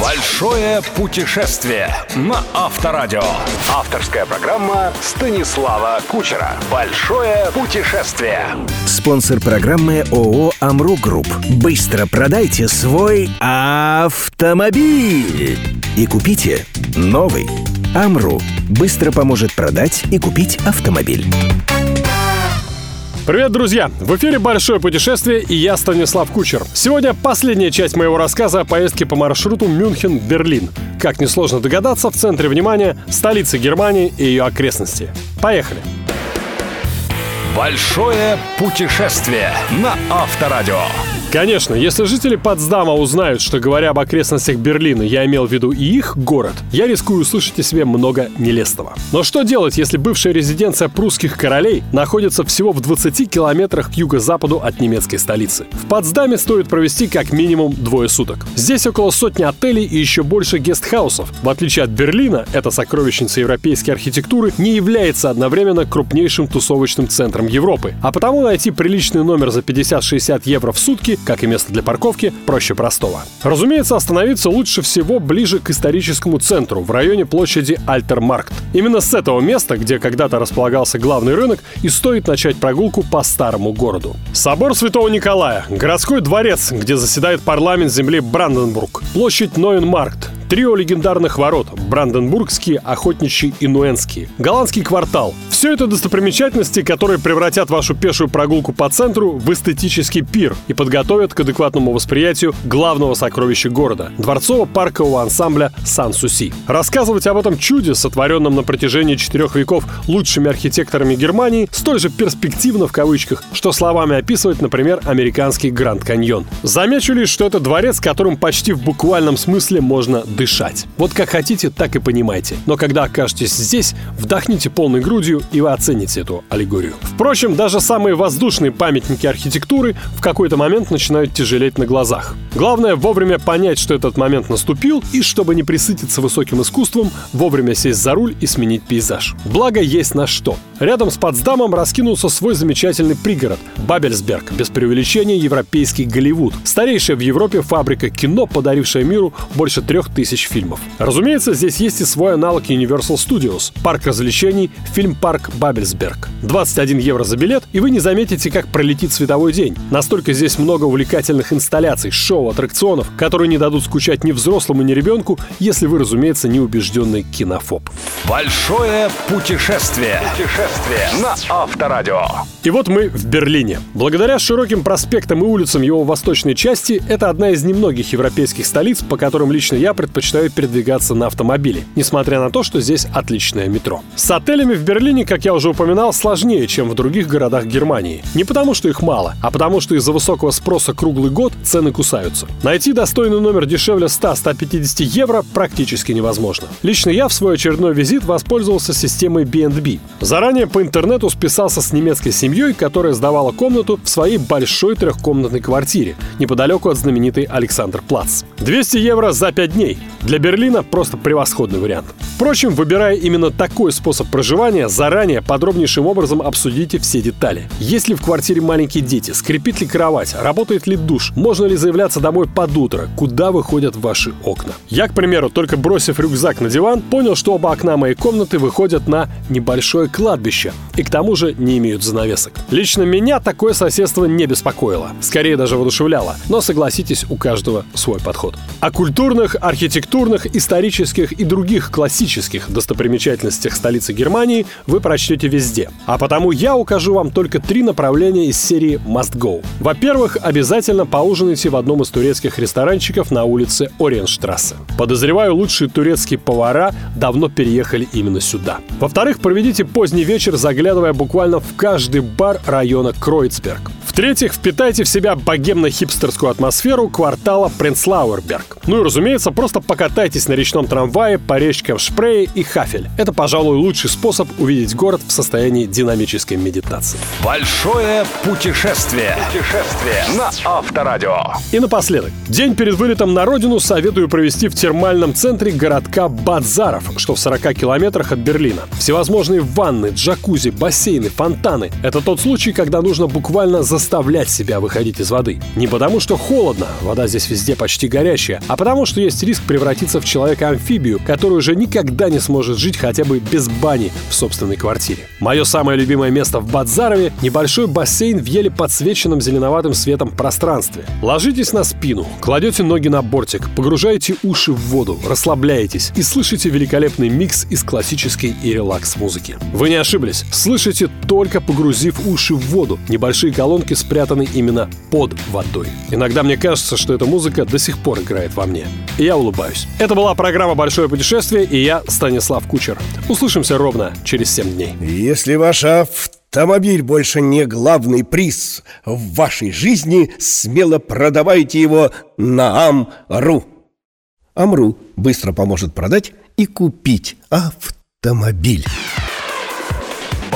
Большое путешествие на Авторадио. Авторская программа Станислава Кучера. Большое путешествие. Спонсор программы ООО «Амру Групп». Быстро продайте свой автомобиль и купите новый. «Амру» быстро поможет продать и купить автомобиль. Привет, друзья! В эфире «Большое путешествие» и я, Станислав Кучер. Сегодня последняя часть моего рассказа о поездке по маршруту Мюнхен-Берлин. Как несложно догадаться, в центре внимания столица Германии и ее окрестности. Поехали! Большое путешествие на Авторадио. Конечно, если жители Потсдама узнают, что говоря об окрестностях Берлина, я имел в виду и их город, я рискую услышать о себе много нелестного. Но что делать, если бывшая резиденция прусских королей находится всего в 20 километрах к юго-западу от немецкой столицы? В Потсдаме стоит провести как минимум двое суток. Здесь около сотни отелей и еще больше гестхаусов. В отличие от Берлина, эта сокровищница европейской архитектуры не является одновременно крупнейшим тусовочным центром Европы. А потому найти приличный номер за 50-60 евро в сутки как и место для парковки, проще простого. Разумеется, остановиться лучше всего ближе к историческому центру, в районе площади Альтермаркт. Именно с этого места, где когда-то располагался главный рынок, и стоит начать прогулку по старому городу. Собор Святого Николая, городской дворец, где заседает парламент земли Бранденбург, площадь Ноенмаркт, Трио легендарных ворот – Бранденбургские, Охотничьи и Нуэнские. Голландский квартал. Все это достопримечательности, которые превратят вашу пешую прогулку по центру в эстетический пир и подготовят к адекватному восприятию главного сокровища города – дворцово-паркового ансамбля Сан-Суси. Рассказывать об этом чуде, сотворенном на протяжении четырех веков лучшими архитекторами Германии, столь же перспективно в кавычках, что словами описывать, например, американский Гранд Каньон. Замечу лишь, что это дворец, которым почти в буквальном смысле можно дышать. Вот как хотите, так и понимайте. Но когда окажетесь здесь, вдохните полной грудью, и вы оцените эту аллегорию. Впрочем, даже самые воздушные памятники архитектуры в какой-то момент начинают тяжелеть на глазах. Главное вовремя понять, что этот момент наступил, и чтобы не присытиться высоким искусством, вовремя сесть за руль и сменить пейзаж. Благо есть на что. Рядом с Потсдамом раскинулся свой замечательный пригород – Бабельсберг, без преувеличения европейский Голливуд. Старейшая в Европе фабрика кино, подарившая миру больше трех тысяч фильмов. Разумеется, здесь есть и свой аналог Universal Studios – парк развлечений, фильм-парк Бабельсберг. 21 евро за билет, и вы не заметите, как пролетит световой день. Настолько здесь много увлекательных инсталляций, шоу, аттракционов, которые не дадут скучать ни взрослому, ни ребенку, если вы, разумеется, не убежденный кинофоб. Большое путешествие. Путешествие на Авторадио. И вот мы в Берлине. Благодаря широким проспектам и улицам его восточной части, это одна из немногих европейских столиц, по которым лично я предпочитаю передвигаться на автомобиле, несмотря на то, что здесь отличное метро. С отелями в Берлине, как я уже упоминал, сложнее, чем в других городах Германии. Не потому, что их мало, а потому, что из-за высокого спроса круглый год цены кусаются. Найти достойный номер дешевле 100-150 евро практически невозможно. Лично я в свой очередной визит воспользовался системой B&B. Заранее по интернету списался с немецкой семьей, которая сдавала комнату в своей большой трехкомнатной квартире, неподалеку от знаменитой Александр Плац. 200 евро за 5 дней. Для Берлина просто превосходный вариант. Впрочем, выбирая именно такой способ проживания, заранее подробнейшим образом обсудите все детали. Есть ли в квартире маленькие дети, скрипит ли кровать, работает ли душ, можно ли заявляться домой под утро, куда выходят ваши окна. Я, к примеру, только бросив рюкзак на диван, понял, что оба окна моей комнаты выходят на небольшое кладбище и к тому же не имеют занавесок. Лично меня такое соседство не беспокоило, скорее даже воодушевляло, но согласитесь, у каждого свой подход. О культурных, архитектурных, исторических и других классических достопримечательностях столицы Германии вы прочтете везде. А потому я укажу вам только три направления из серии Must Go. Во-первых, обязательно поужинайте в одном из турецких ресторанчиков на улице Ориенштрассе. Подозреваю, лучшие турецкие повара давно переехали именно сюда. Во-вторых, проведите поздний вечер, заглядывая буквально в каждый бар района Кройцберг. В-третьих, впитайте в себя богемно-хипстерскую атмосферу квартала Принцлауэрберг. Ну и, разумеется, просто покатайтесь на речном трамвае по речкам Шпрее и Хафель. Это, пожалуй, лучший способ увидеть город в состоянии динамической медитации. Большое путешествие. Путешествие на Авторадио. И напоследок. День перед вылетом на родину советую провести в термальном центре городка Бадзаров, что в 40 километрах от Берлина. Всевозможные ванны, джакузи, бассейны, фонтаны. Это тот случай, когда нужно буквально заставить заставлять себя выходить из воды. Не потому, что холодно, вода здесь везде почти горячая, а потому, что есть риск превратиться в человека-амфибию, который уже никогда не сможет жить хотя бы без бани в собственной квартире. Мое самое любимое место в Бадзарове – небольшой бассейн в еле подсвеченном зеленоватым светом пространстве. Ложитесь на спину, кладете ноги на бортик, погружаете уши в воду, расслабляетесь и слышите великолепный микс из классической и релакс-музыки. Вы не ошиблись, слышите только погрузив уши в воду. Небольшие колонки спрятаны именно под водой. Иногда мне кажется, что эта музыка до сих пор играет во мне. И я улыбаюсь. Это была программа «Большое путешествие» и я, Станислав Кучер. Услышимся ровно через 7 дней. Если ваш автомобиль больше не главный приз в вашей жизни, смело продавайте его на Ам.ру. Амру быстро поможет продать и купить автомобиль.